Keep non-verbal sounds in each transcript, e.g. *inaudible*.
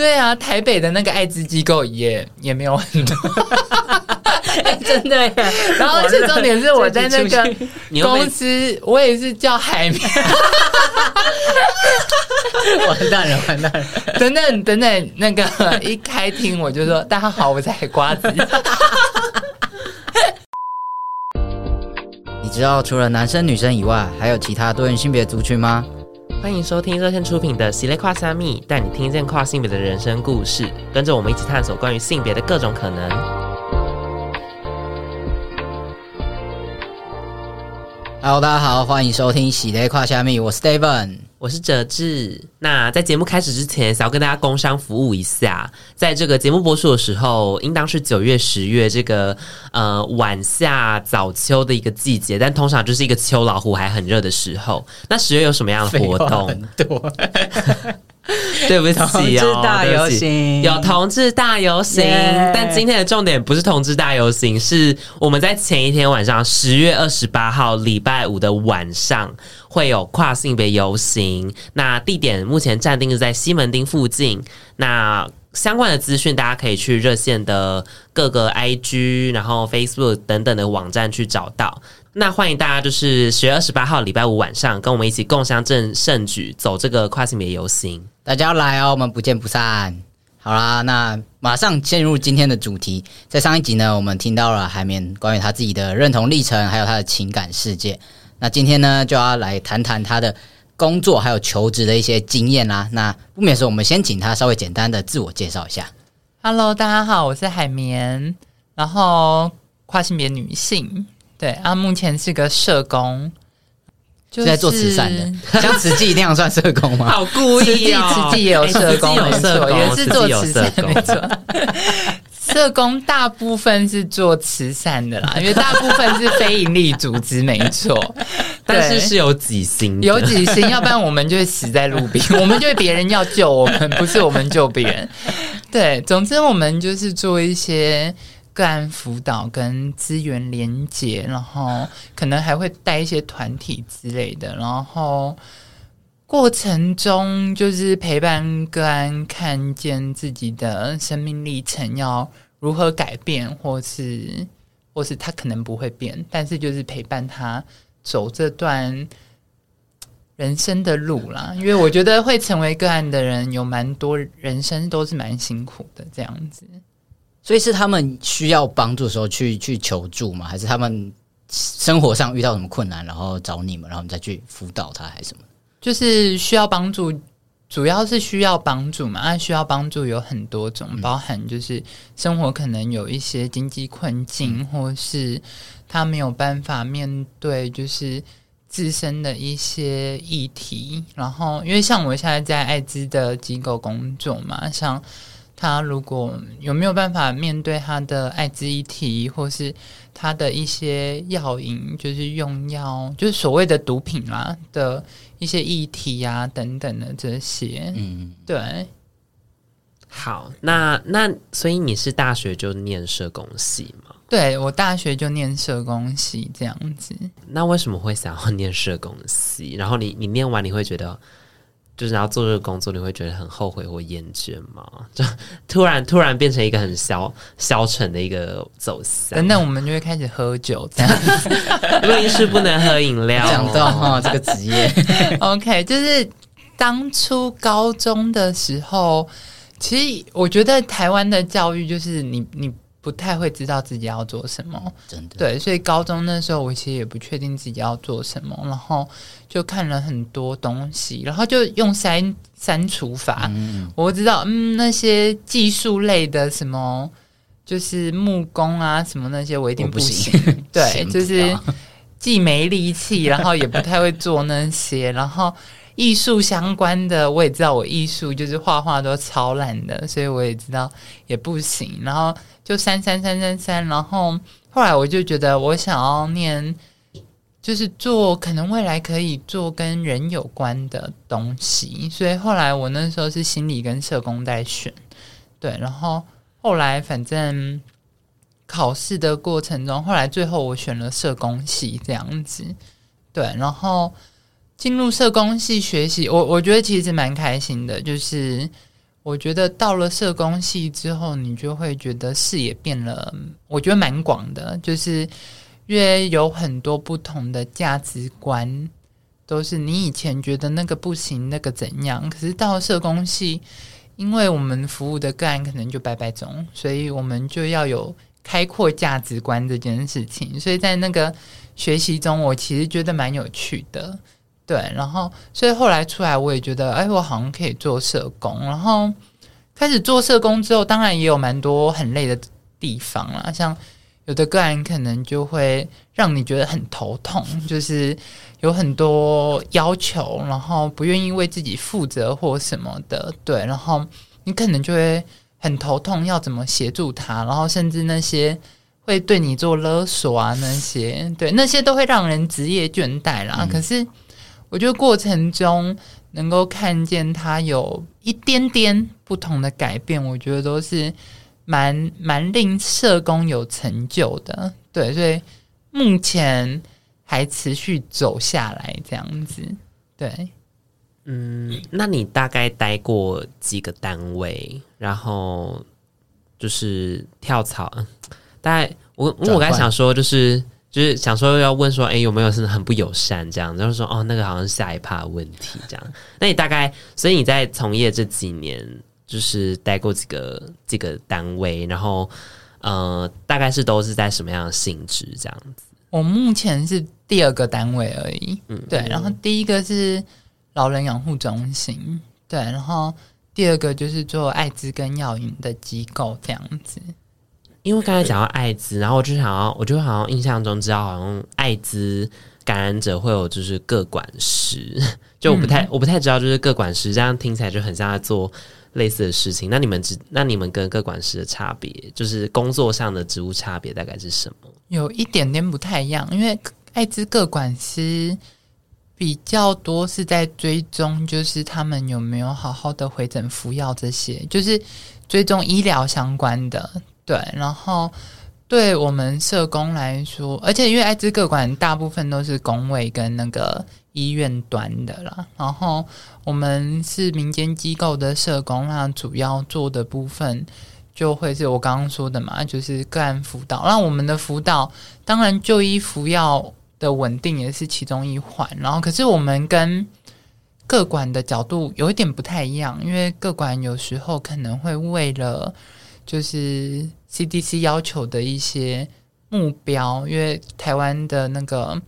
对啊，台北的那个艾滋机构也也没有很多。欸、*laughs* 真的耶，然后这重点是我在那个公司，我也是叫海绵。完蛋了，完蛋了！等等等等，那个一开厅我就说：“大家好，我是海瓜子。*laughs* ”你知道除了男生女生以外，还有其他多元性别族群吗？欢迎收听热线出品的《喜咧跨虾米》，带你听见跨性别的人生故事，跟着我们一起探索关于性别的各种可能。Hello，大家好，欢迎收听《喜咧跨虾米》，我是 Steven，我是哲志。那在节目开始之前，想要跟大家工商服务一下，在这个节目播出的时候，应当是九月、十月这个呃晚夏早秋的一个季节，但通常就是一个秋老虎还很热的时候。那十月有什么样的活动？*laughs* 很多。*laughs* 对不起哦，同志大游行有同志大游行.但今天的重点不是同志大游行，是我们在前一天晚上十月二十八号礼拜五的晚上会有跨性别游行。那地点目前暂定是在西门町附近。那相关的资讯大家可以去热线的各个 IG，然后 Facebook 等等的网站去找到。那欢迎大家，就是十月二十八号礼拜五晚上，跟我们一起共襄盛盛举，走这个跨性别游行。大家要来哦，我们不见不散。好啦，那马上进入今天的主题。在上一集呢，我们听到了海绵关于他自己的认同历程，还有他的情感世界。那今天呢，就要来谈谈他的工作还有求职的一些经验啦。那不免说，我们先请他稍微简单的自我介绍一下。Hello，大家好，我是海绵，然后跨性别女性。对啊，目前是个社工，就是在做慈善的。像慈济那样算社工吗？好故意！慈济也有社工，欸、有社工也是做慈善，没错。社工大部分是做慈善的啦，*laughs* 因为大部分是非营利组织，没错。*laughs* 但是是有几星，有几星，要不然我们就会死在路边，*laughs* 我们就会别人要救我们，不是我们救别人。对，总之我们就是做一些。个案辅导跟资源连接，然后可能还会带一些团体之类的，然后过程中就是陪伴个案看见自己的生命历程要如何改变，或是或是他可能不会变，但是就是陪伴他走这段人生的路啦。因为我觉得会成为个案的人有蛮多人生都是蛮辛苦的这样子。所以是他们需要帮助的时候去去求助吗？还是他们生活上遇到什么困难，然后找你们，然后你再去辅导他，还是什么？就是需要帮助，主要是需要帮助嘛。那需要帮助有很多种，包含就是生活可能有一些经济困境，或是他没有办法面对就是自身的一些议题。然后，因为像我现在在艾滋的机构工作嘛，像。他如果有没有办法面对他的艾滋议题，或是他的一些药瘾，就是用药，就是所谓的毒品啦的一些议题呀、啊、等等的这些，嗯，对。好，那那所以你是大学就念社工系吗？对，我大学就念社工系这样子。那为什么会想要念社工系？然后你你念完你会觉得？就是要做这个工作，你会觉得很后悔或厌倦吗？*laughs* 就突然突然变成一个很消消沉的一个走向。等等，我们就会开始喝酒，这样子。*laughs* 录音室不能喝饮料。*laughs* 讲到哈这个职业，OK，就是当初高中的时候，其实我觉得台湾的教育就是你你。不太会知道自己要做什么，真的。对，所以高中那时候我其实也不确定自己要做什么，然后就看了很多东西，然后就用删删除法。嗯，我知道，嗯，那些技术类的什么，就是木工啊什么那些，我一定不行。不行 *laughs* 对，就是 *laughs* 既没力气，然后也不太会做那些，然后。艺术相关的，我也知道，我艺术就是画画都超烂的，所以我也知道也不行。然后就删删删删删，然后后来我就觉得我想要念，就是做可能未来可以做跟人有关的东西，所以后来我那时候是心理跟社工在选，对。然后后来反正考试的过程中，后来最后我选了社工系这样子，对。然后。进入社工系学习，我我觉得其实蛮开心的。就是我觉得到了社工系之后，你就会觉得视野变了，我觉得蛮广的，就是因为有很多不同的价值观，都是你以前觉得那个不行，那个怎样，可是到社工系，因为我们服务的个案可能就百百种，所以我们就要有开阔价值观这件事情，所以在那个学习中，我其实觉得蛮有趣的。对，然后所以后来出来，我也觉得，哎，我好像可以做社工。然后开始做社工之后，当然也有蛮多很累的地方啦，像有的个案可能就会让你觉得很头痛，就是有很多要求，然后不愿意为自己负责或什么的。对，然后你可能就会很头痛，要怎么协助他，然后甚至那些会对你做勒索啊，那些对那些都会让人职业倦怠啦。嗯、可是。我觉得过程中能够看见他有一点点不同的改变，我觉得都是蛮蛮令社工有成就的。对，所以目前还持续走下来这样子。对，嗯，那你大概待过几个单位？然后就是跳槽，大概我我刚才想说就是。就是想说要问说，哎、欸，有没有是很不友善这样？然后说，哦，那个好像是下一趴问题这样。那你大概，所以你在从业这几年，就是待过几个几个单位，然后呃，大概是都是在什么样的性质这样子？我目前是第二个单位而已，嗯，对。然后第一个是老人养护中心，对。然后第二个就是做艾滋跟药瘾的机构这样子。因为刚才讲到艾滋，然后我就想要，我就好像印象中知道，好像艾滋感染者会有就是各管师，*laughs* 就我不太、嗯、我不太知道，就是各管师这样听起来就很像在做类似的事情。那你们知，那你们跟各管师的差别，就是工作上的职务差别大概是什么？有一点点不太一样，因为艾滋各管师比较多是在追踪，就是他们有没有好好的回诊服药这些，就是追踪医疗相关的。对，然后对我们社工来说，而且因为艾滋各管大部分都是公卫跟那个医院端的啦，然后我们是民间机构的社工，那主要做的部分就会是我刚刚说的嘛，就是个案辅导。那我们的辅导，当然就医服药的稳定也是其中一环。然后，可是我们跟各管的角度有一点不太一样，因为各管有时候可能会为了就是 CDC 要求的一些目标，因为台湾的那个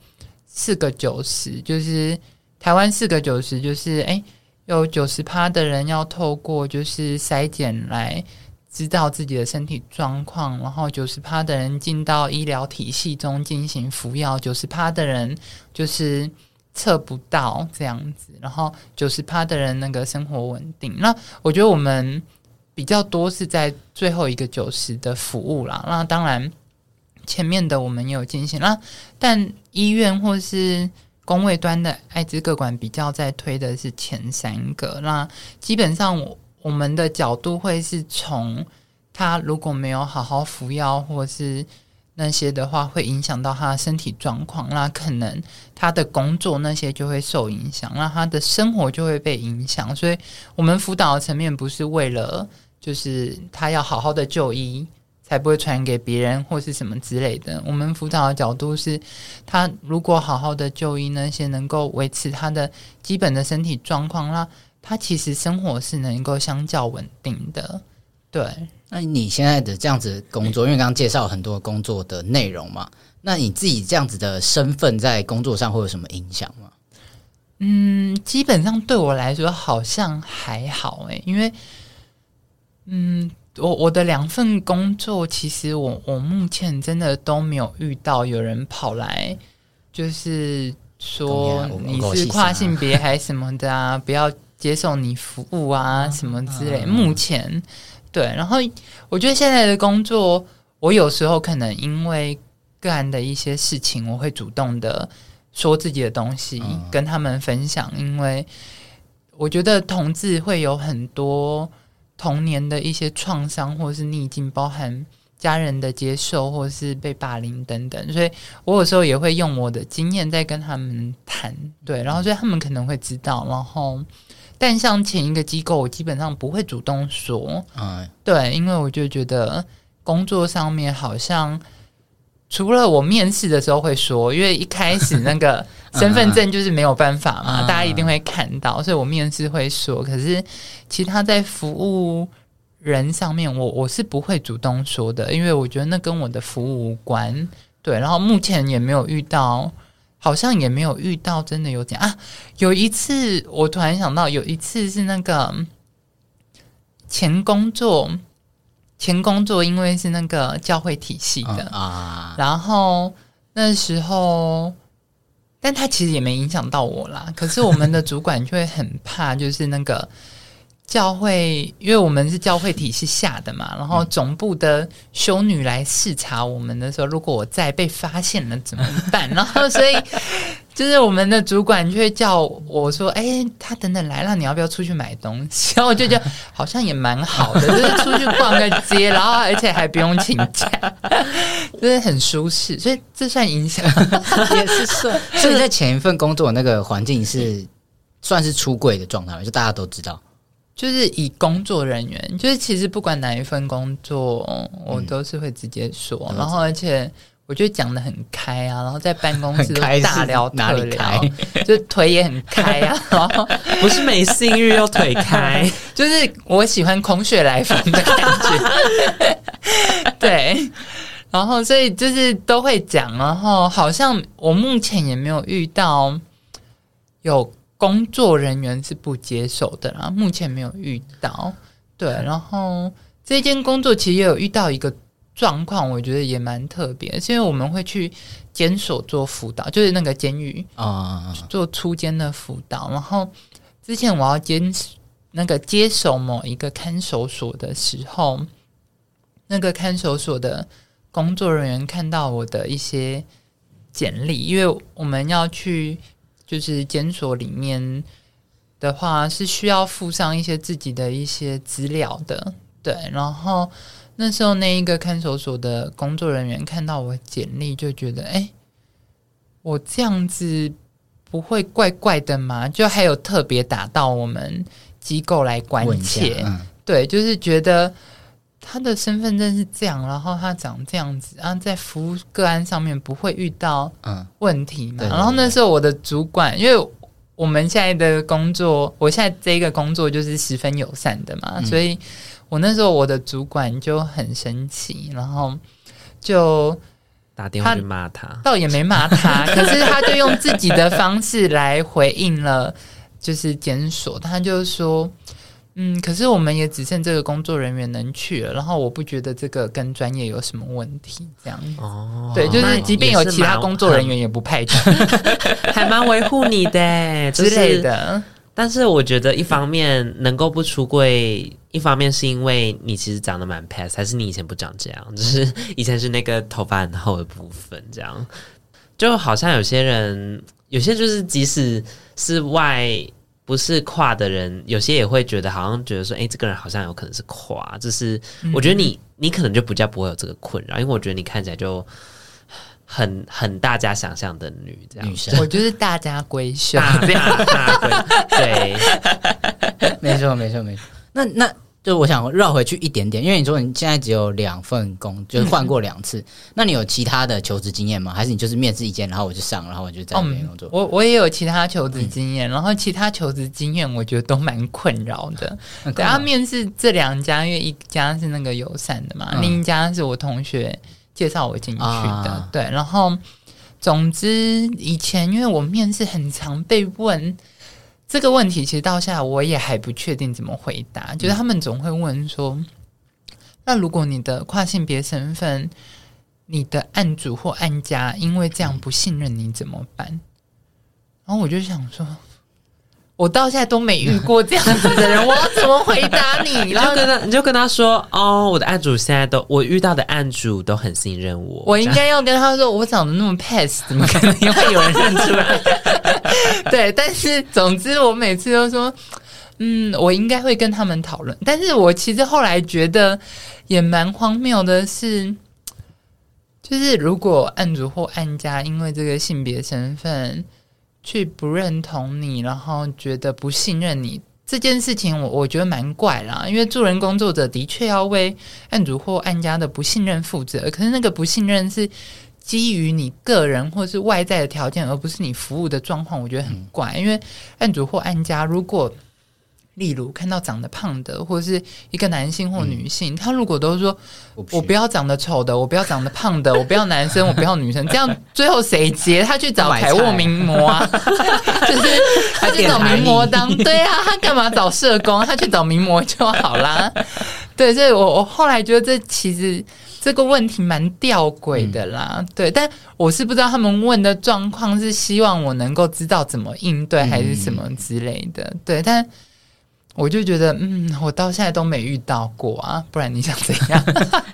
四个九十，就是台湾四个九十，就是诶，有九十趴的人要透过就是筛检来知道自己的身体状况，然后九十趴的人进到医疗体系中进行服药，九十趴的人就是测不到这样子，然后九十趴的人那个生活稳定。那我觉得我们。比较多是在最后一个九十的服务啦，那当然前面的我们也有进行，那但医院或是工位端的艾滋各管比较在推的是前三个，那基本上我我们的角度会是从他如果没有好好服药或是那些的话，会影响到他的身体状况，那可能他的工作那些就会受影响，那他的生活就会被影响，所以我们辅导的层面不是为了。就是他要好好的就医，才不会传给别人或是什么之类的。我们辅导的角度是，他如果好好的就医，那些能够维持他的基本的身体状况，那他其实生活是能够相较稳定的。对，那你现在的这样子工作，因为刚刚介绍很多工作的内容嘛，那你自己这样子的身份在工作上会有什么影响吗？嗯，基本上对我来说好像还好诶，因为。嗯，我我的两份工作，其实我我目前真的都没有遇到有人跑来，就是说你是跨性别还是什么的啊，不要接受你服务啊 *laughs* 什么之类。目前对，然后我觉得现在的工作，我有时候可能因为个案的一些事情，我会主动的说自己的东西跟他们分享，因为我觉得同志会有很多。童年的一些创伤或是逆境，包含家人的接受或是被霸凌等等，所以我有时候也会用我的经验在跟他们谈，对，然后所以他们可能会知道，然后但像前一个机构，我基本上不会主动说，嗯，对，因为我就觉得工作上面好像除了我面试的时候会说，因为一开始那个 *laughs* 身份证就是没有办法嘛，嗯、大家一定会看到，所以我面试会说。可是其他在服务人上面，我我是不会主动说的，因为我觉得那跟我的服务无关。对，然后目前也没有遇到。好像也没有遇到真的有这样啊！有一次我突然想到，有一次是那个前工作，前工作因为是那个教会体系的、嗯、啊，然后那时候，但他其实也没影响到我啦。可是我们的主管就会很怕，就是那个。教会，因为我们是教会体系下的嘛，然后总部的修女来视察我们的时候，如果我再被发现了怎么办？然后所以 *laughs* 就是我们的主管就会叫我说：“哎、欸，他等等来了，你要不要出去买东西？”然后我就觉得好像也蛮好的，*laughs* 就是出去逛个街，然后而且还不用请假，就是很舒适。所以这算影响 *laughs* 也是算。所以在前一份工作那个环境是算是出柜的状态，就大家都知道。就是以工作人员，就是其实不管哪一份工作，我都是会直接说，嗯、然后而且我觉得讲的很开啊，然后在办公室 *laughs* 大聊特聊，*laughs* 就腿也很开啊，然 *laughs* 后不是没性欲又腿开，就是我喜欢空穴来风的感觉，对，然后所以就是都会讲，然后好像我目前也没有遇到有。工作人员是不接受的啦，目前没有遇到。对，然后这间工作其实也有遇到一个状况，我觉得也蛮特别，是因为我们会去监所做辅导，就是那个监狱啊，做出监的辅导。然后之前我要接那个接手某一个看守所的时候，那个看守所的工作人员看到我的一些简历，因为我们要去。就是检索里面的话，是需要附上一些自己的一些资料的，对。然后那时候那一个看守所的工作人员看到我简历，就觉得，哎，我这样子不会怪怪的吗？就还有特别打到我们机构来关切，嗯、对，就是觉得他的身份证是这样，然后他长这样子，然后在服务个案上面不会遇到问题嘛？嗯、然后那时候我的主管，因为我们现在的工作，我现在这一个工作就是十分友善的嘛，嗯、所以我那时候我的主管就很生气，然后就打电话去骂他，倒也没骂他，*laughs* 可是他就用自己的方式来回应了，就是检索，他就说。嗯，可是我们也只剩这个工作人员能去了，然后我不觉得这个跟专业有什么问题，这样哦，对，就是即便有其他工作人员也不派去，*laughs* 还蛮维护你的 *laughs* 之类的。但是我觉得一方面能够不出柜，一方面是因为你其实长得蛮 pass，还是你以前不长这样，就是 *laughs* 以前是那个头发很厚的部分，这样就好像有些人，有些就是即使是外。不是跨的人，有些也会觉得好像觉得说，哎、欸，这个人好像有可能是跨。就是我觉得你，你可能就比较不会有这个困扰，因为我觉得你看起来就很很大家想象的女这样。女生，我就是大家闺秀，大家大闺，对，*laughs* 没错，没错，没错。那那。就我想绕回去一点点，因为你说你现在只有两份工，就是换过两次。嗯、那你有其他的求职经验吗？还是你就是面试一间，然后我就上，然后我就在那边工作？嗯、我我也有其他求职经验，嗯、然后其他求职经验我觉得都蛮困扰的。然后面试这两家，因为一家是那个友善的嘛，嗯、另一家是我同学介绍我进去的。啊、对，然后总之以前因为我面试很常被问。这个问题其实到现在我也还不确定怎么回答，就是他们总会问说：“那如果你的跨性别身份，你的案主或案家因为这样不信任你怎么办？”然后我就想说。我到现在都没遇过这样子的人，我要怎么回答你？*laughs* 然后跟他，你就跟他说：“哦，我的案主现在都，我遇到的案主都很信任我。”我应该要跟他说：“我长得那么 pass，怎么可能 *laughs* 会有人认出来？” *laughs* 对，但是 *laughs* 总之我每次都说：“嗯，我应该会跟他们讨论。”但是我其实后来觉得也蛮荒谬的是，就是如果案主或案家因为这个性别身份。去不认同你，然后觉得不信任你这件事情我我觉得蛮怪啦，因为助人工作者的确要为案主或案家的不信任负责，可是那个不信任是基于你个人或是外在的条件，而不是你服务的状况，我觉得很怪。因为案主或案家如果例如看到长得胖的，或者是一个男性或女性，嗯、他如果都说我不，要长得丑的，我不要长得胖的，我不要男生，*laughs* 我不要女生，这样最后谁接？他去找凯沃名模啊，就 *laughs* 是他去找名模当对啊，他干嘛找社工？他去找名模就好啦。对，所以我我后来觉得这其实这个问题蛮吊诡的啦。嗯、对，但我是不知道他们问的状况是希望我能够知道怎么应对，还是什么之类的。嗯、对，但。我就觉得，嗯，我到现在都没遇到过啊，不然你想怎样？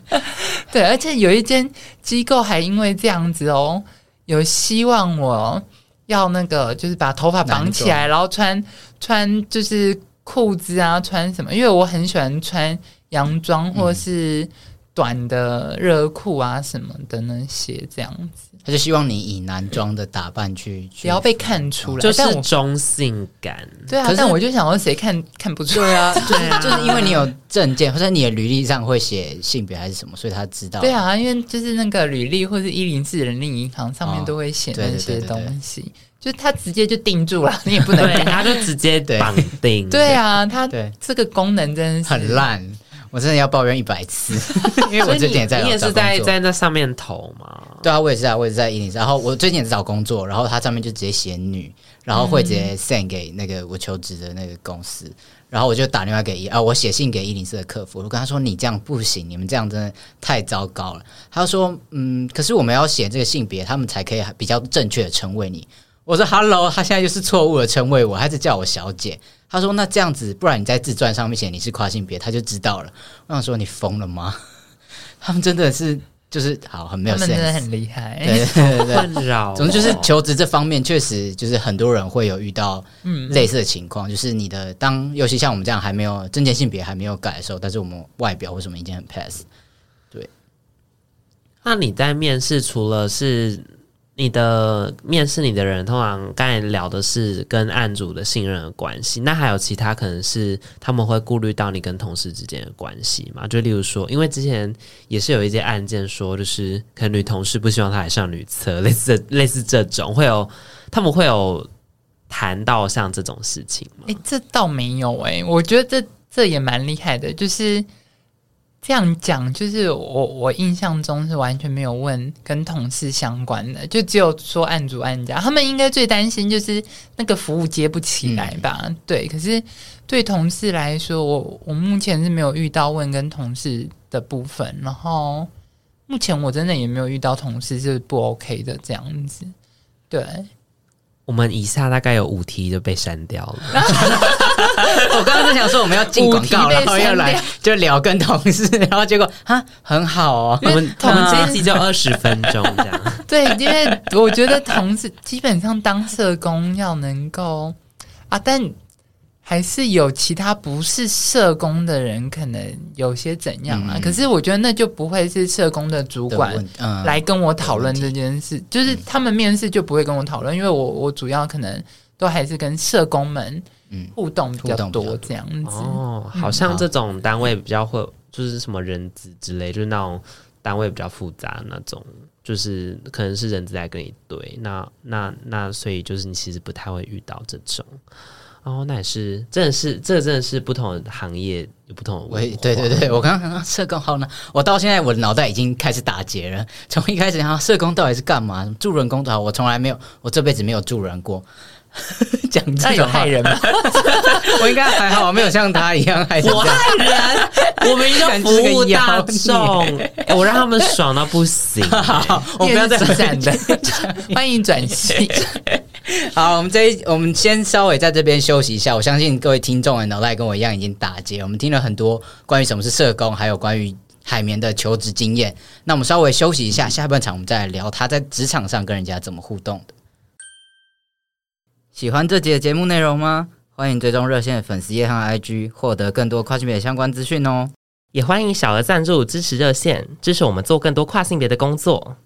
*laughs* 对，而且有一间机构还因为这样子哦，有希望我要那个，就是把头发绑起来，然后穿穿就是裤子啊，穿什么？因为我很喜欢穿洋装或是短的热裤啊什么的那些这样子。他就希望你以男装的打扮去，不要被看出来，就是中性感。对啊，可是但我就想说，谁看看不出来啊？对啊，就是因为你有证件，或者你的履历上会写性别还是什么，所以他知道。对啊，因为就是那个履历或是一零四人力银行上面都会写那些东西，就是他直接就定住了，*laughs* 你也不能，他就直接绑定。对啊，他这个功能真的是很烂。我真的要抱怨一百次，*laughs* 因为我最近也在，你也是在在那上面投嘛？对啊，我也是啊，我也是在104。然后我最近也是找工作，然后它上面就直接写女，然后会直接 send 给那个我求职的那个公司，嗯、然后我就打电话给一啊，我写信给104的客服，我跟他说，你这样不行，你们这样真的太糟糕了。他说嗯，可是我们要写这个性别，他们才可以比较正确的称谓你。我说 Hello，他现在就是错误的称谓我，还是叫我小姐。他说：“那这样子，不然你在自传上面写你是跨性别，他就知道了。”我想说：“你疯了吗？” *laughs* 他们真的是就是好很没有 sense，真的很厉害，对对对，困扰。总之就是求职这方面，确实就是很多人会有遇到类似的情况，嗯、就是你的当尤其像我们这样还没有证件性别还没有改的时候，但是我们外表为什么已经很 pass？对。那你在面试除了是？你的面试你的人，通常刚才聊的是跟案主的信任的关系，那还有其他可能是他们会顾虑到你跟同事之间的关系嘛？就例如说，因为之前也是有一些案件说，就是可能女同事不希望她来上女厕，类似类似这种，会有他们会有谈到像这种事情吗？诶、这倒没有诶、我觉得这这也蛮厉害的，就是。这样讲，就是我我印象中是完全没有问跟同事相关的，就只有说案主案家，他们应该最担心就是那个服务接不起来吧？嗯、对，可是对同事来说，我我目前是没有遇到问跟同事的部分，然后目前我真的也没有遇到同事是不 OK 的这样子，对。我们以下大概有五题就被删掉了。*laughs* *laughs* 我刚刚在想说我们要进广告，然后要来就聊跟同事，然后结果啊很好哦。*laughs* 我们我们这一集就二十分钟这样。对，因为我觉得同事基本上当社工要能够啊，但。还是有其他不是社工的人，可能有些怎样啊？嗯、可是我觉得那就不会是社工的主管来跟我讨论这件事，嗯、就是他们面试就不会跟我讨论，因为我我主要可能都还是跟社工们互动比较多这样子。哦，好像这种单位比较会，就是什么人资之类，就是那种单位比较复杂那种，就是可能是人资来跟你对，那那那所以就是你其实不太会遇到这种。哦，那也是，真的是，这个真的是不同的行业有不同的文化。对对对，我刚刚看到社工好呢，我到现在我的脑袋已经开始打结了。从一开始想社工到底是干嘛？助人工作好，我从来没有，我这辈子没有助人过。*laughs* 讲这有害人吗？*laughs* 我应该还好，我没有像他一样害人。我害人，我们一定要 *laughs* 服务大众，我让他们爽到不行。好，我不要再转的，欢迎转系。*laughs* 好，我们这一，我们先稍微在这边休息一下。我相信各位听众的脑袋跟我一样已经打结。我们听了很多关于什么是社工，还有关于海绵的求职经验。那我们稍微休息一下，下半场我们再来聊他在职场上跟人家怎么互动的。喜欢这集的节目内容吗？欢迎追踪热线的粉丝页和 IG，获得更多跨性别相关资讯哦。也欢迎小额赞助支持热线，支持我们做更多跨性别的工作。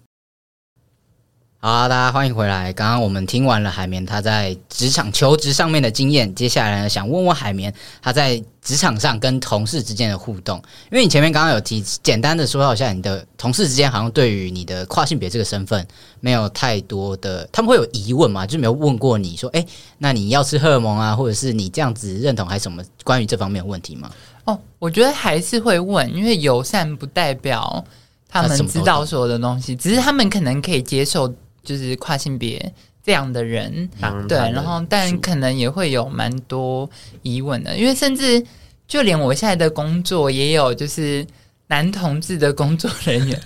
好，大家欢迎回来。刚刚我们听完了海绵他在职场求职上面的经验，接下来呢，想问问海绵他在职场上跟同事之间的互动。因为你前面刚刚有提，简单的说到一下你的同事之间好像对于你的跨性别这个身份没有太多的，他们会有疑问吗？就没有问过你说，哎，那你要吃荷尔蒙啊，或者是你这样子认同还是什么关于这方面的问题吗？哦，我觉得还是会问，因为友善不代表他们知道所有的东西，只是他们可能可以接受。就是跨性别这样的人，嗯、对，然后但可能也会有蛮多疑问的，因为甚至就连我现在的工作也有就是男同志的工作人员，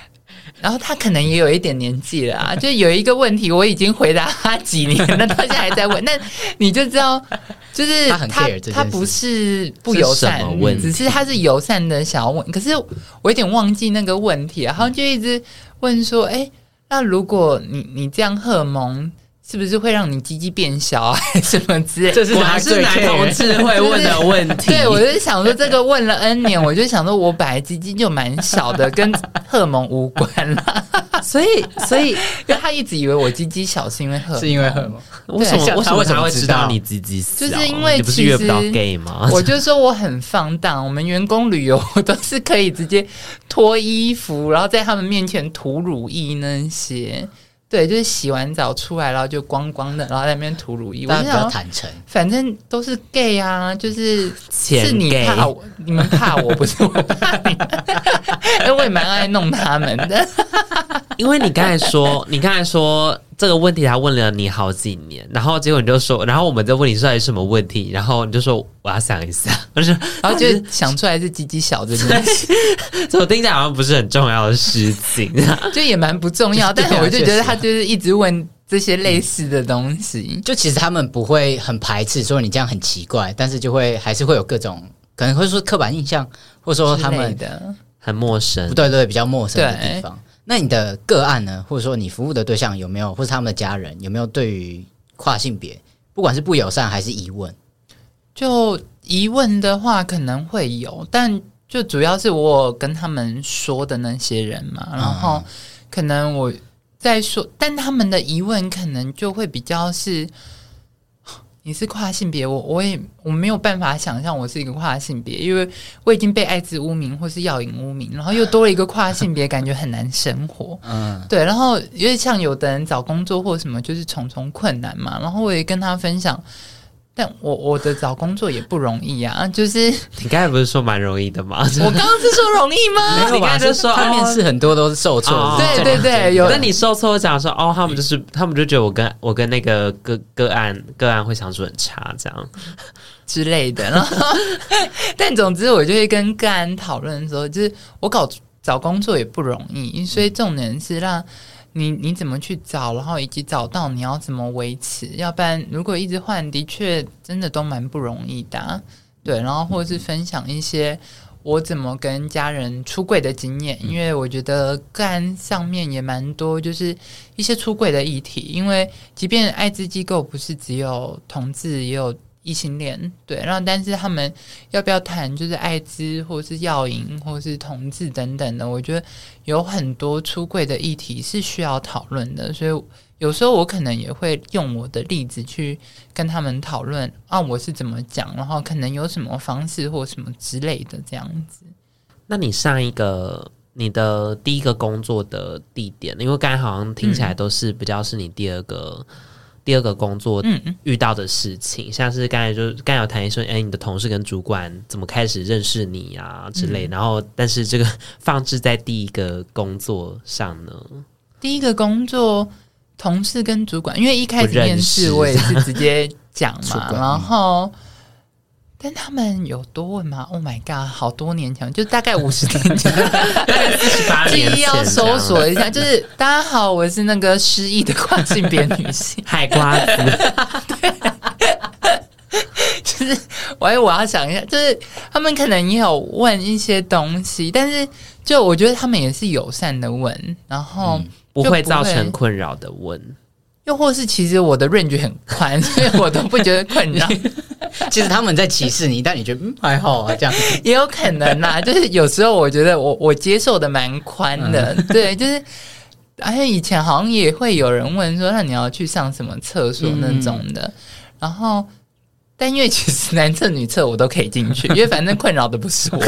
*laughs* 然后他可能也有一点年纪了啊，*laughs* 就有一个问题我已经回答他几年了，他现在还在问，那你就知道，就是他他，他不是不友善，只是他是友善的想要问，可是我有点忘记那个问题，啊然后就一直问说，哎、欸。那如果你你这样荷尔蒙是不是会让你鸡鸡变小啊？还 *laughs* 是什么之类？这是还是男同志会问的问题。*laughs* *laughs* 对，我就想说这个问了 N 年，我就想说我本来鸡鸡就蛮小的，跟荷尔蒙无关了。所以，所以，因为他一直以为我鸡鸡小是因为荷蒙，是因为荷尔蒙。为什么？为什么他会知道你鸡鸡小？就是因为其实我就说我很放荡，我们员工旅游都是可以直接脱衣服，然后在他们面前涂乳液那些。对，就是洗完澡出来，然后就光光的，然后在那边涂乳液。我比较坦诚，反正都是 gay 啊，就是是你怕我，你们怕我，不是我怕你们。因 *laughs* 为我也蛮爱弄他们的。*laughs* 因为你刚才说，你刚才说。这个问题他问了你好几年，然后结果你就说，然后我们在问你说是什么问题，然后你就说我要想一下，*laughs* 不是，然后就想出来是鸡鸡小的 *laughs* 东西，所以我听起来好像不是很重要的事情，*laughs* 就也蛮不重要，但是我就觉得他就是一直问这些类似的东西，嗯、就其实他们不会很排斥说你这样很奇怪，但是就会还是会有各种可能会说刻板印象，或者说他们的。很陌生，对对，比较陌生的地方。那你的个案呢？或者说你服务的对象有没有，或是他们的家人有没有对于跨性别，不管是不友善还是疑问？就疑问的话，可能会有，但就主要是我跟他们说的那些人嘛，然后可能我在说，但他们的疑问可能就会比较是。你是跨性别，我我也我没有办法想象我是一个跨性别，因为我已经被艾滋污名或是药瘾污名，然后又多了一个跨性别，感觉很难生活。*laughs* 嗯，对，然后因为像有的人找工作或什么，就是重重困难嘛，然后我也跟他分享。但我我的找工作也不容易啊，就是你刚才不是说蛮容易的吗？*laughs* 我刚刚是说容易吗？没有吧？就说他面试很多都是受挫，哦、对对对，有。那你受挫讲说哦，他们就是他们就觉得我跟我跟那个个个案个案会相处很差这样之类的。然后，但总之我就会跟个案讨论的时候，就是我搞找工作也不容易，所以重点是让。你你怎么去找，然后以及找到你要怎么维持？要不然如果一直换，的确真的都蛮不容易的啊。对，然后或者是分享一些我怎么跟家人出柜的经验，因为我觉得个案上面也蛮多，就是一些出柜的议题。因为即便艾滋机构不是只有同志，也有。异性恋对，然后但是他们要不要谈就是艾滋或是药瘾或是同志等等的，我觉得有很多出柜的议题是需要讨论的，所以有时候我可能也会用我的例子去跟他们讨论啊，我是怎么讲，然后可能有什么方式或什么之类的这样子。那你上一个你的第一个工作的地点，因为刚才好像听起来都是比较是你第二个。第二个工作遇到的事情，嗯、像是刚才就刚有谈一说，哎、欸，你的同事跟主管怎么开始认识你啊之类，嗯、然后但是这个放置在第一个工作上呢？第一个工作同事跟主管，因为一开始面试我也是直接讲嘛，*laughs* 然后。但他们有多问吗？Oh my god，好多年前，就大概五十年前，大概四十八年前，要搜索一下。就是大家好，我是那个失忆的跨性别女性海瓜子。*laughs* 对，就是我我要想一下，就是他们可能也有问一些东西，但是就我觉得他们也是友善的问，然后不会造成困扰的问。又或是其实我的 range 很宽，*laughs* 所以我都不觉得困扰。*laughs* 其实他们在歧视你，但你觉得嗯还好啊，这样也有可能啦。*laughs* 就是有时候我觉得我我接受的蛮宽的，嗯、对，就是而且以前好像也会有人问说，那你要去上什么厕所那种的，嗯、然后。但因为其实男厕女厕我都可以进去，因为反正困扰的不是我。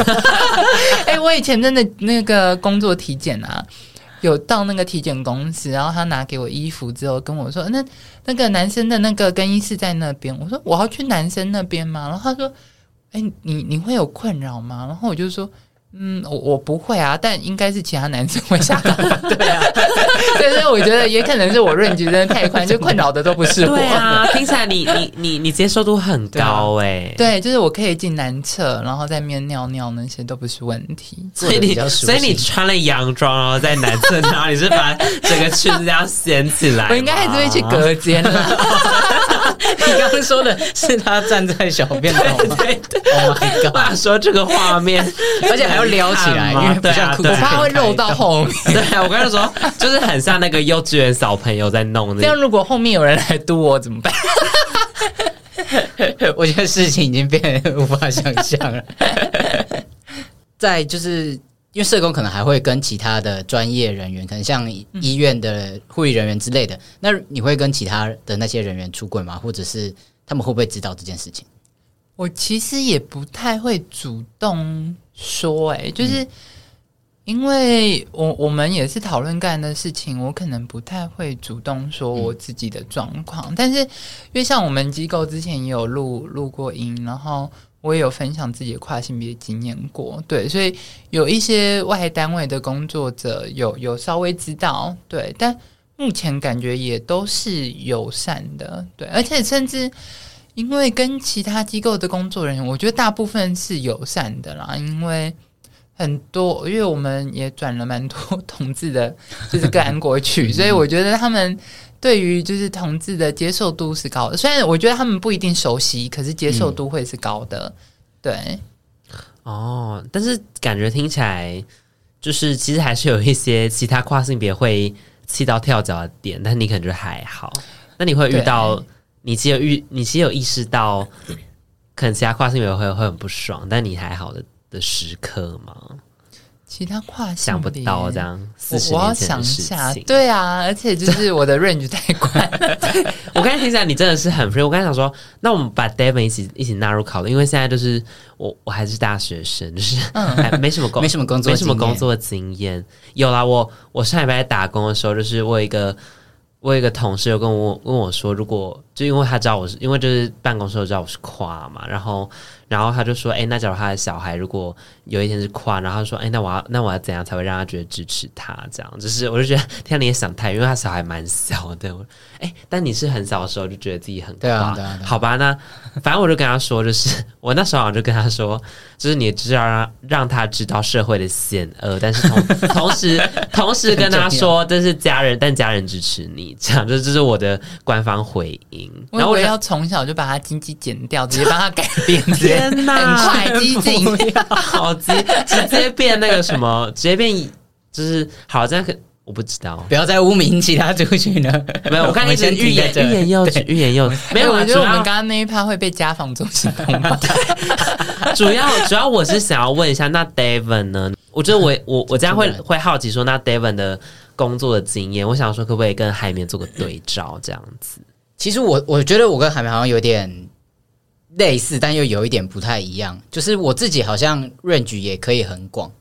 哎、欸，我以前真的那个工作体检啊，有到那个体检公司，然后他拿给我衣服之后跟我说：“那那个男生的那个更衣室在那边。”我说：“我要去男生那边吗？”然后他说：“哎、你你会有困扰吗？”然后我就说。嗯，我我不会啊，但应该是其他男生会吓到。*laughs* 对啊，所以我觉得也可能是我 range 真的太宽，就困扰的都不是我。对啊，听起来你你你你接受度很高哎、欸。对，就是我可以进男厕，然后在面尿尿那些都不是问题。所以你所以你穿了洋装，然后在男厕，然后你是把整个裙子这样掀起来？*laughs* 我应该还是会去隔间了。*laughs* *laughs* 你刚刚说的是他站在小便斗吗？*laughs* 对对对，Oh my God！话说这个画面，而且还要撩起来，因为不像裤子，我怕会漏到后面。*laughs* 对啊，我刚才说就是很像那个幼稚园小朋友在弄的。这样如果后面有人来嘟我怎么办？我觉得事情已经变得无法想象了。在就是。因为社工可能还会跟其他的专业人员，可能像医院的护理人员之类的，那你会跟其他的那些人员出轨吗？或者是他们会不会知道这件事情？我其实也不太会主动说，欸，诶，就是因为我我们也是讨论个案的事情，我可能不太会主动说我自己的状况。嗯，但是因为像我们机构之前也有录录过音，然后。我也有分享自己的跨性别经验过，对，所以有一些外单位的工作者有有稍微知道，对，但目前感觉也都是友善的，对，而且甚至因为跟其他机构的工作人员，我觉得大部分是友善的啦，因为很多，因为我们也转了蛮多 *laughs* 同志的，就是个案过去，所以我觉得他们。对于就是同志的接受度是高的，虽然我觉得他们不一定熟悉，可是接受度会是高的。嗯、对，哦，但是感觉听起来就是其实还是有一些其他跨性别会气到跳脚的点，但你可能就还好。那你会遇到你其实有遇你其实有意识到，可能其他跨性别会会很不爽，但你还好的的时刻吗？其他跨性想不到这样，我我要想一下，对啊，而且就是我的 range 太宽。*laughs* 我刚才听起来你真的是很 free。我刚才想说，那我们把 Devin 一起一起纳入考虑，因为现在就是我我还是大学生，就是还没什么工，没什么工作，没什么工作经验。有啦，我我上礼拜打工的时候，就是我有一个。我有一个同事有跟我问我说，如果就因为他知道我是因为就是办公室都知道我是跨嘛，然后然后他就说，哎、欸，那假如他的小孩如果有一天是跨，然后他说，哎、欸，那我要那我要怎样才会让他觉得支持他？这样就是我就觉得天，你也想太，因为他小孩蛮小的，哎、欸，但你是很小的时候就觉得自己很跨，对啊，对啊，对啊，好吧，那反正我就跟他说，就是我那时候我就跟他说，就是你知道让让他知道社会的险恶，但是同 *laughs* 同时同时跟他说，这是家人，但家人支持你。这样，这这是我的官方回应。然后我要从小就把他经济减掉，直接帮他改变。天哪，*laughs* 很快激进，好直直接变那个什么，直接变就是好这样可我不知道，不要再污名其他族群了。没有，我看你先欲言欲言又止，欲言又止。没有，我觉得我们刚刚那一趴会被家访中心通报。主要主要我是想要问一下，那 David 呢？我觉得我我我这样会会好奇说，那 David 的。工作的经验，我想说，可不可以跟海绵做个对照？这样子，其实我我觉得我跟海绵好像有点类似，但又有一点不太一样。就是我自己好像 range 也可以很广，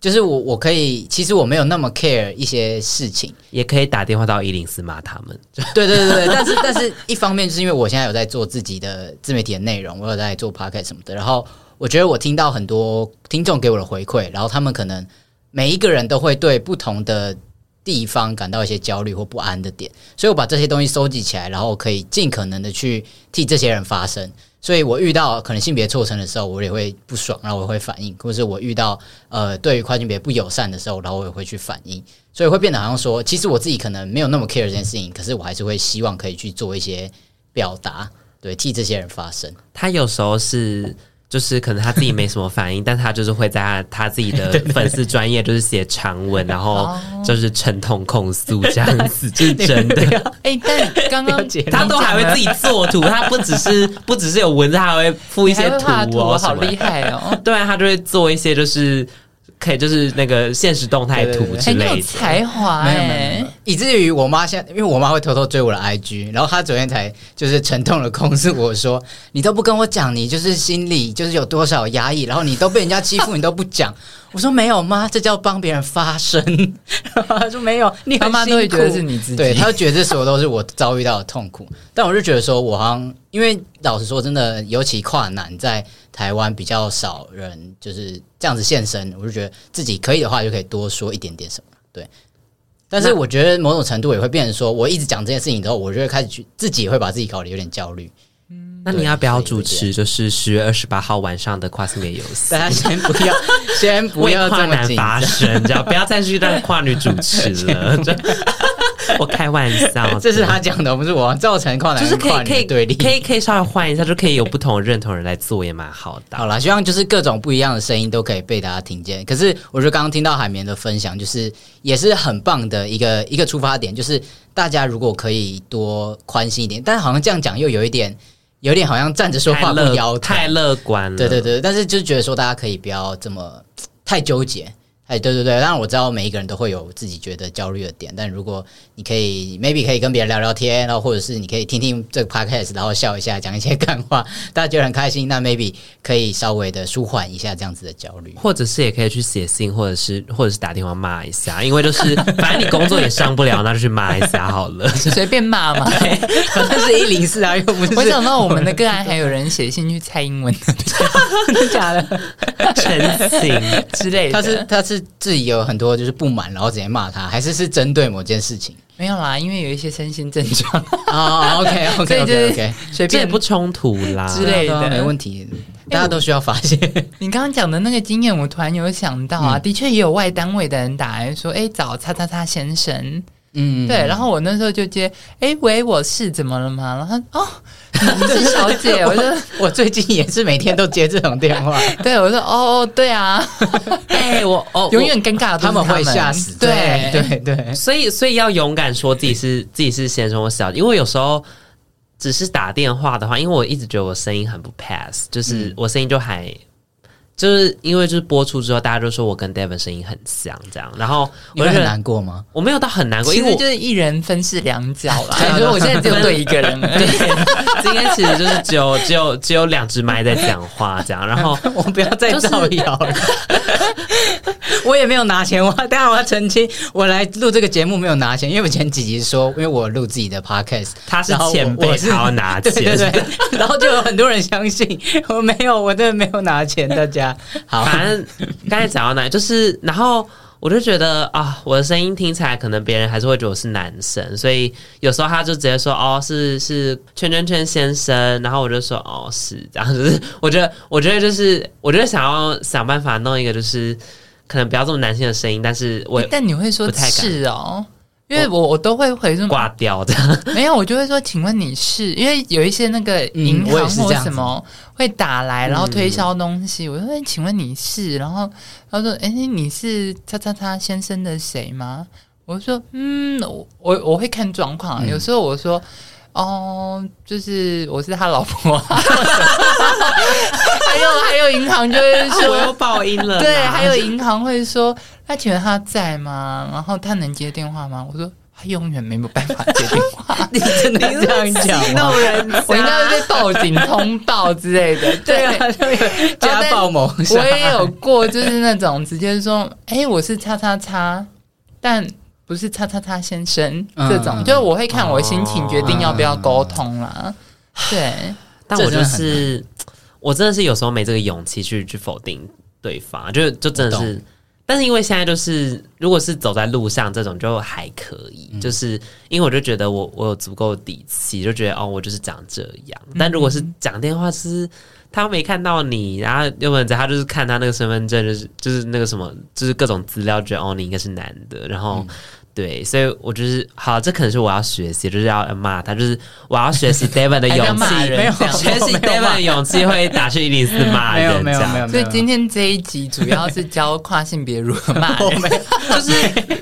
就是我我可以，其实我没有那么 care 一些事情，也可以打电话到一零四骂他们。对对对对，但是但是一方面就是因为我现在有在做自己的自媒体的内容，我有在做 podcast 什么的，然后我觉得我听到很多听众给我的回馈，然后他们可能每一个人都会对不同的。地方感到一些焦虑或不安的点，所以我把这些东西收集起来，然后可以尽可能的去替这些人发声。所以我遇到可能性别错称的时候，我也会不爽，然后我会反应；或者是我遇到呃对于跨性别不友善的时候，然后我也会去反应。所以会变得好像说，其实我自己可能没有那么 care 这件事情，可是我还是会希望可以去做一些表达，对，替这些人发声。他有时候是。就是可能他自己没什么反应，*laughs* 但他就是会在他，他自己的 *laughs* 粉丝专业就是写长文，然后就是沉痛控诉这样子，*laughs* 就是真的。哎、欸，但刚刚他都还会自己做图，他不只是不只是有文字，他还会附一些图哦，好厉害哦。对啊，他就会做一些就是可以就是那个现实动态图之类的，很有才华哎，以至于我妈现在，因为我妈会偷偷追我的 IG，然后她昨天才就是沉痛的控诉我说：“你都不跟我讲，你就是心里就是有多少压抑，然后你都被人家欺负，你都不讲。*laughs* ”我说：“没有妈，这叫帮别人发声。”她说：“没有，你妈妈都会觉得是你自己，*laughs* 对，她觉得这所有都是我遭遇到的痛苦。”但我就觉得说，我好像因为老实说，真的，尤其跨男在。台湾比较少人就是这样子现身，我就觉得自己可以的话就可以多说一点点什么，对。但是我觉得某种程度也会变成说，我一直讲这件事情之后，我就会开始去自己也会把自己搞得有点焦虑。嗯，那你要不要主持？就是十月二十八号晚上的跨性别游戏？*laughs* 大家先不要，*laughs* 先不要这么跨男发声，知道不要再去当跨女主持了。*laughs* *laughs* 我开玩笑，*laughs* 这是他讲的，不是我造成跨男就是可以可以对立，可以可以稍微换一下，就可以有不同的认同人来做，也蛮好的。好啦，希望就是各种不一样的声音都可以被大家听见。可是我觉得刚刚听到海绵的分享，就是也是很棒的一个一个出发点，就是大家如果可以多宽心一点，但是好像这样讲又有一点，有点好像站着说话不腰疼，太乐观了。对对对，但是就觉得说大家可以不要这么太纠结。哎，对对对，当然我知道每一个人都会有自己觉得焦虑的点，但如果你可以，maybe 可以跟别人聊聊天，然后或者是你可以听听这个 podcast，然后笑一下，讲一些 *laughs* 干话，大家觉得很开心，那 maybe 可以稍微的舒缓一下这样子的焦虑，或者是也可以去写信，或者是或者是打电话骂一下，因为就是反正你工作也上不了，那就去骂一下好了，*laughs* 随便骂嘛，反正是一零四啊，又不是。我想到我们的个案还有人写信去蔡英文的，*laughs* 真的假的？陈情之类的，他是他是自己有很。多就是不满，然后直接骂他，还是是针对某件事情？没有啦，因为有一些身心症状啊。*laughs* OK *laughs* OK OK OK，随便不冲突啦之类的，没问题。大家都需要发现。你刚刚讲的那个经验，我突然有想到啊，的确也有外单位的人打来说，哎，找叉叉叉先生。嗯，对，然后我那时候就接，哎，喂，我是怎么了吗？然后哦，*laughs* 你是小姐，我说我最近也是每天都接这种电话，*laughs* 对，我说哦哦，对啊，*laughs* 哎，我哦，永远尴尬他们会吓死，对。对对，所以所以要勇敢说自己是自己是先生或小姐，因为有时候只是打电话的话，因为我一直觉得我声音很不 pass，就是我声音就还。就是因为就是播出之后，大家都说我跟 Devin 声音很像，这样，然后我就很难过吗？我没有到很难过，因为就是一人分饰两角啦。所以我现在只有对一个人，*laughs* 对，今天其实就是只有只有只有两只麦在讲话，这样。然后 *laughs* 我们不要再造谣了，我也没有拿钱。我当然我要澄清，我来录这个节目没有拿钱，因为我前几集说，因为我录自己的 Podcast，他是前辈，他要拿钱，*laughs* 对对对，然后就有很多人相信我没有，我真的没有拿钱，大家。好，反正刚才讲到哪，就是然后我就觉得啊，我的声音听起来可能别人还是会觉得我是男生，所以有时候他就直接说哦，是是圈圈圈先生，然后我就说哦，是这样，就是我觉得我觉得就是我觉得想要想办法弄一个就是可能不要这么男性的声音，但是我但你会说是哦。因为我我都会回挂掉的，*laughs* 没有，我就会说，请问你是？因为有一些那个银行或什么会打来，然后推销东西，我就说，请问你是？然后他说，哎，你是叉叉叉先生的谁吗？我说，嗯，我我我会看状况，有时候我说。哦，就是我是他老婆，*laughs* 还有 *laughs* 还有银行就会说我又报音了，对，还有银行会说，那请问他在吗？*laughs* 然后他能接电话吗？我说他永远没有办法接电话，*laughs* 你真的这样讲吗？我应该会被报警通报之类的，对啊，家暴某，我也有过，就是那种直接说，哎，我是叉叉叉，但。不是叉叉叉先生这种，嗯、就我会看我心情决定要不要沟通啦。哦、对，但我就是我真的是有时候没这个勇气去去否定对方，就就真的是。但是因为现在就是，如果是走在路上这种就还可以，嗯、就是因为我就觉得我我有足够底气，就觉得哦，我就是长这样。但如果是讲电话，是他没看到你，然后又或者他就是看他那个身份证，就是就是那个什么，就是各种资料，觉得哦，你应该是男的，然后。嗯对，所以我就是好，这可能是我要学习，就是要骂他，就是我要学习 *laughs* Devin 的勇气，没有 *laughs* 学习 Devin 的勇气会打去一零四骂人，没有没有没有。所以今天这一集主要是教跨性别如何骂人，*laughs* 就是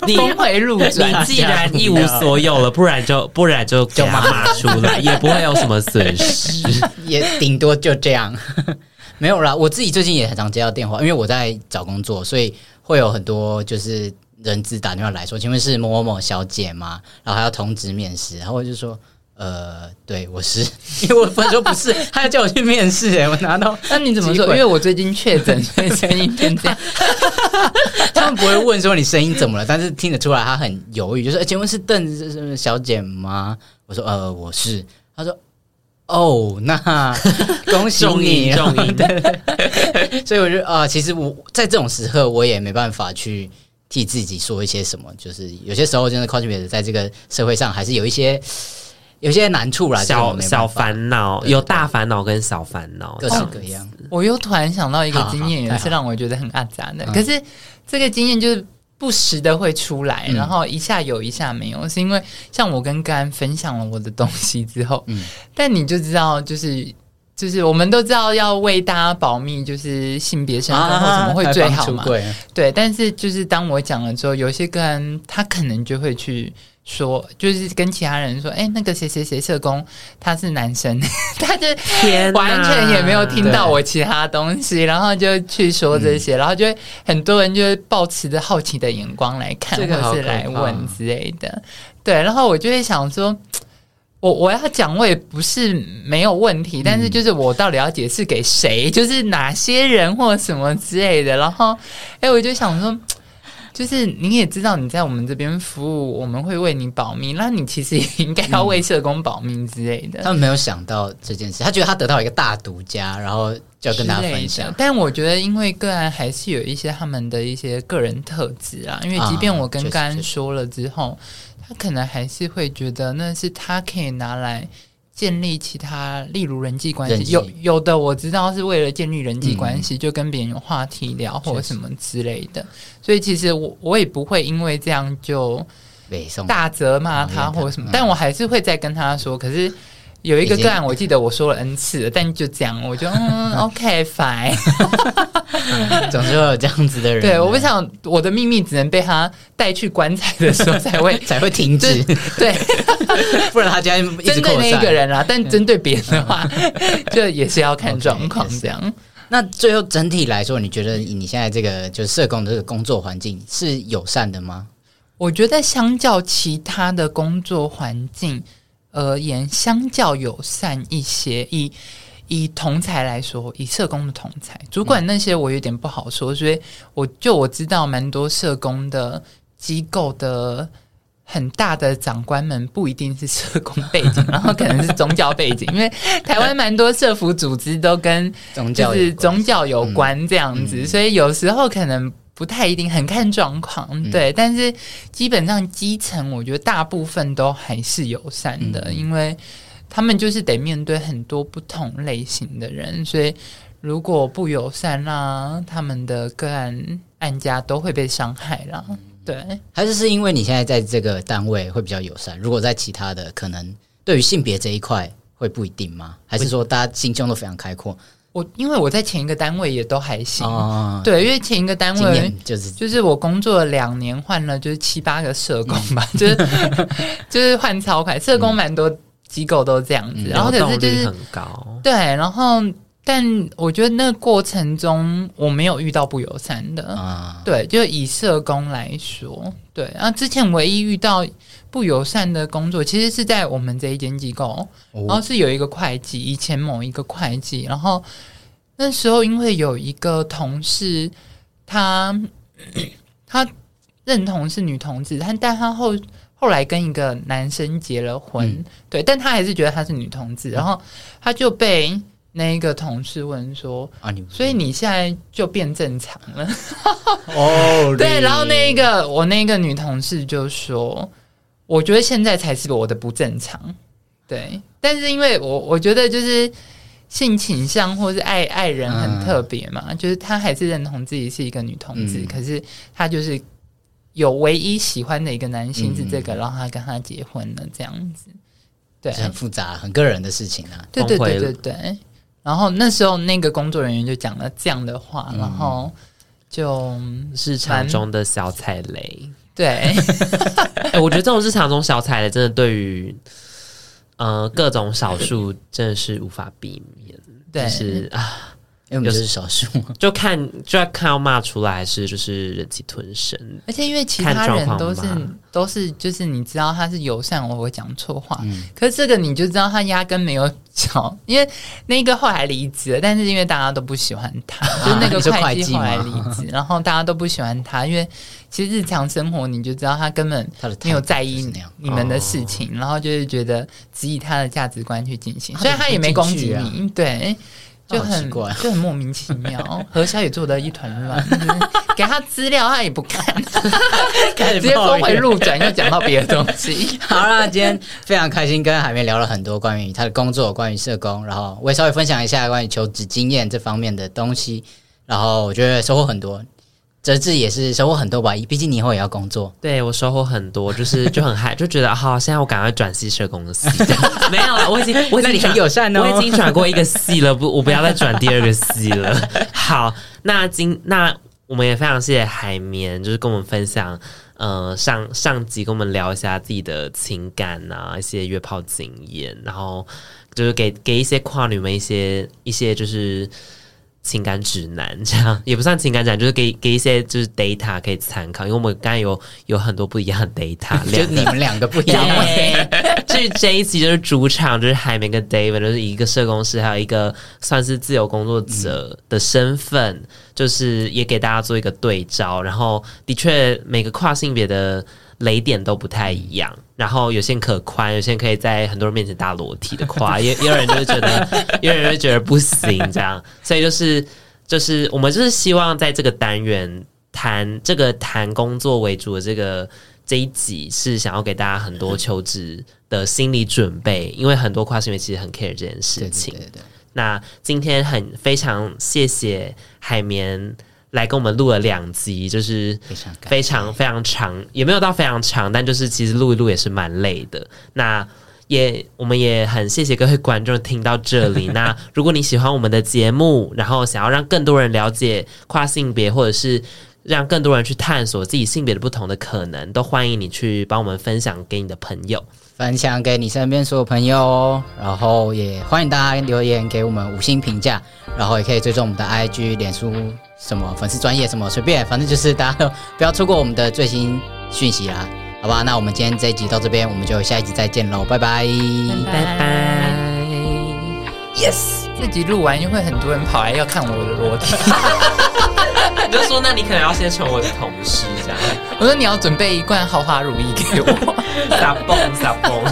你峰回路转，你既然一无所有了，不然就不然就就骂出来，也不会有什么损失，也顶多就这样。没有啦，我自己最近也很常接到电话，因为我在找工作，所以会有很多就是人资打电话来说，请问是某某某小姐吗？然后还要通知面试，然后我就说。呃，对，我是，*laughs* 因为我朋友说不是，他要叫我去面试，哎，我拿到，*laughs* 那你怎么说？因为我最近确诊，*laughs* 所以声音变这样。他们不会问说你声音怎么了，但是听得出来他很犹豫，就说、是：“请问是邓小姐吗？”我说：“呃，我是。”他说：“哦，那恭喜你，所以我觉得啊、呃，其实我在这种时刻，我也没办法去替自己说一些什么，就是有些时候，真的 cosplayer 在这个社会上还是有一些。有些难处啦，小小烦恼，有大烦恼跟小烦恼，各式各样。我又突然想到一个经验，也是让我觉得很阿杂的。可是这个经验就是不时的会出来，然后一下有一下没有，是因为像我跟甘分享了我的东西之后，嗯，但你就知道，就是就是我们都知道要为大家保密，就是性别身份或什么会最好嘛，对。但是就是当我讲了之后，有些个人他可能就会去。说就是跟其他人说，哎、欸，那个谁谁谁社工他是男生，*laughs* 他就完全也没有听到我其他东西，然后就去说这些，然后就很多人就会抱持着好奇的眼光来看，或是来问之类的。对，然后我就会想说，我我要讲，我也不是没有问题，但是就是我到底要解释给谁，*laughs* 就是哪些人或什么之类的。然后，哎、欸，我就想说。*tsk* 就是你也知道你在我们这边服务，我们会为你保密，那你其实也应该要为社工保密之类的。他们没有想到这件事，他觉得他得到一个大独家，然后就要跟大家分享。但我觉得，因为个案还是有一些他们的一些个人特质啊，因为即便我跟个案说了之后，他可能还是会觉得那是他可以拿来。建立其他，例如人际关系，有有的我知道是为了建立人际关系，嗯、就跟别人有话题聊或者什么之类的。所以其实我我也不会因为这样就大责骂他或什么，但我还是会再跟他说。可是。有一个个案，我记得我说了 N 次了，但就这样，我就嗯，*laughs* OK fine，*laughs* 总是会有这样子的人。对，我不想我的秘密只能被他带去棺材的时候才会 *laughs* 才会停止，对，不然他家针对那一个人啊，但针对别人的话，就也是要看状况这样。那最后整体来说，你觉得你现在这个就是社工的这个工作环境是友善的吗？我觉得相较其他的工作环境。而言，相较友善一些。以以同才来说，以社工的同才主管那些，我有点不好说。所以，我就我知道，蛮多社工的机构的很大的长官们不一定是社工背景，*laughs* 然后可能是宗教背景，因为台湾蛮多社服组织都跟就是宗教有关这样子，所以有时候可能。不太一定，很看状况，对。嗯、但是基本上基层，我觉得大部分都还是友善的，嗯、因为他们就是得面对很多不同类型的人，所以如果不友善啦，他们的个案案家都会被伤害啦。对，还是是因为你现在在这个单位会比较友善，如果在其他的，可能对于性别这一块会不一定吗？还是说大家心胸都非常开阔？我因为我在前一个单位也都还行，哦、对，因为前一个单位就是就是我工作了两年，换了就是七八个社工吧，嗯、就是 *laughs* 就是换超快，社工蛮多机构都这样子，嗯、然后可是就是很高，对，然后但我觉得那个过程中我没有遇到不友善的，啊、对，就以社工来说，对，然后之前唯一遇到。不友善的工作，其实是在我们这一间机构，哦、然后是有一个会计，以前某一个会计，然后那时候因为有一个同事，他 *clears throat* 他认同是女同志，但但他后后来跟一个男生结了婚，嗯、对，但他还是觉得他是女同志，然后他就被那一个同事问说：“啊，你所以你现在就变正常了？” *laughs* 哦，对，然后那一个我那个女同事就说。我觉得现在才是我的不正常，对。但是因为我我觉得就是性倾向或是爱爱人很特别嘛，嗯、就是他还是认同自己是一个女同志，嗯、可是他就是有唯一喜欢的一个男性是这个，然后他跟他结婚了这样子，对，很复杂，很个人的事情啊。对对对对对。然后那时候那个工作人员就讲了这样的话，嗯、然后就日常中的小踩雷。对、欸，*laughs* 我觉得这种日常中小踩的，真的对于呃各种少数真的是无法避免。对，是啊，因为我们就是少数，就看就要看要骂出来，还是就是忍气吞声。而且因为其他人都是都是就是你知道他是友善，我会讲错话。嗯、可是这个你就知道他压根没有讲，因为那个后来离职了，但是因为大家都不喜欢他，啊、*laughs* 就是那个会计后来离职，然后大家都不喜欢他，因为其实日常生活你就知道他根本没有在意你们的事情，然后就是觉得只以他的价值观去进行，所以他也没攻击你，对。就很就很莫名其妙，*laughs* 何小也做的一团乱，给他资料他也不看，*laughs* 直接峰回路转又讲到别的东西。*laughs* 好啦，今天非常开心跟海绵聊了很多关于他的工作，关于社工，然后我也稍微分享一下关于求职经验这方面的东西，然后我觉得收获很多。哲志也是收获很多吧，毕竟你以后也要工作。对，我收获很多，就是 *laughs* 就很嗨，就觉得好，现在我赶快转系社工的系。没有了，我已经 *laughs* 我已经很友善哦，我已经转过一个系了，不，我不要再转第二个系了。好，那今那我们也非常谢谢海绵，就是跟我们分享，呃，上上集跟我们聊一下自己的情感啊，一些约炮经验，然后就是给给一些跨女们一些一些就是。情感指南这样也不算情感指南，就是给给一些就是 data 可以参考，因为我们刚才有有很多不一样的 data，*laughs* 就你们两个不一样。这这一期就是主场，就是海绵跟 David，就是一个社工师，还有一个算是自由工作者的身份，嗯、就是也给大家做一个对照。然后的确每个跨性别的。雷点都不太一样，然后有些人可宽，有些人可以在很多人面前大裸体的夸，*laughs* 也也有人就是觉得，*laughs* 有人会觉得不行这样，所以就是就是我们就是希望在这个单元谈这个谈工作为主的这个这一集，是想要给大家很多求职的心理准备，因为很多跨性别其实很 care 这件事情。对对对对。那今天很非常谢谢海绵。来跟我们录了两集，就是非常非常长，也没有到非常长，但就是其实录一录也是蛮累的。那也我们也很谢谢各位观众听到这里。*laughs* 那如果你喜欢我们的节目，然后想要让更多人了解跨性别，或者是让更多人去探索自己性别的不同的可能，都欢迎你去帮我们分享给你的朋友，分享给你身边所有朋友哦。然后也欢迎大家留言给我们五星评价，然后也可以追踪我们的 IG、脸书。什么粉丝专业什么随便，反正就是大家都不要错过我们的最新讯息啦，好吧？那我们今天这一集到这边，我们就下一集再见喽，拜拜，拜拜，yes，这集录完又会很多人跑来要看我的裸体，*laughs* 你就说那你可能要先成为我的同事这样，我说你要准备一罐豪华乳液给我，撒 *laughs* 蹦撒蹦。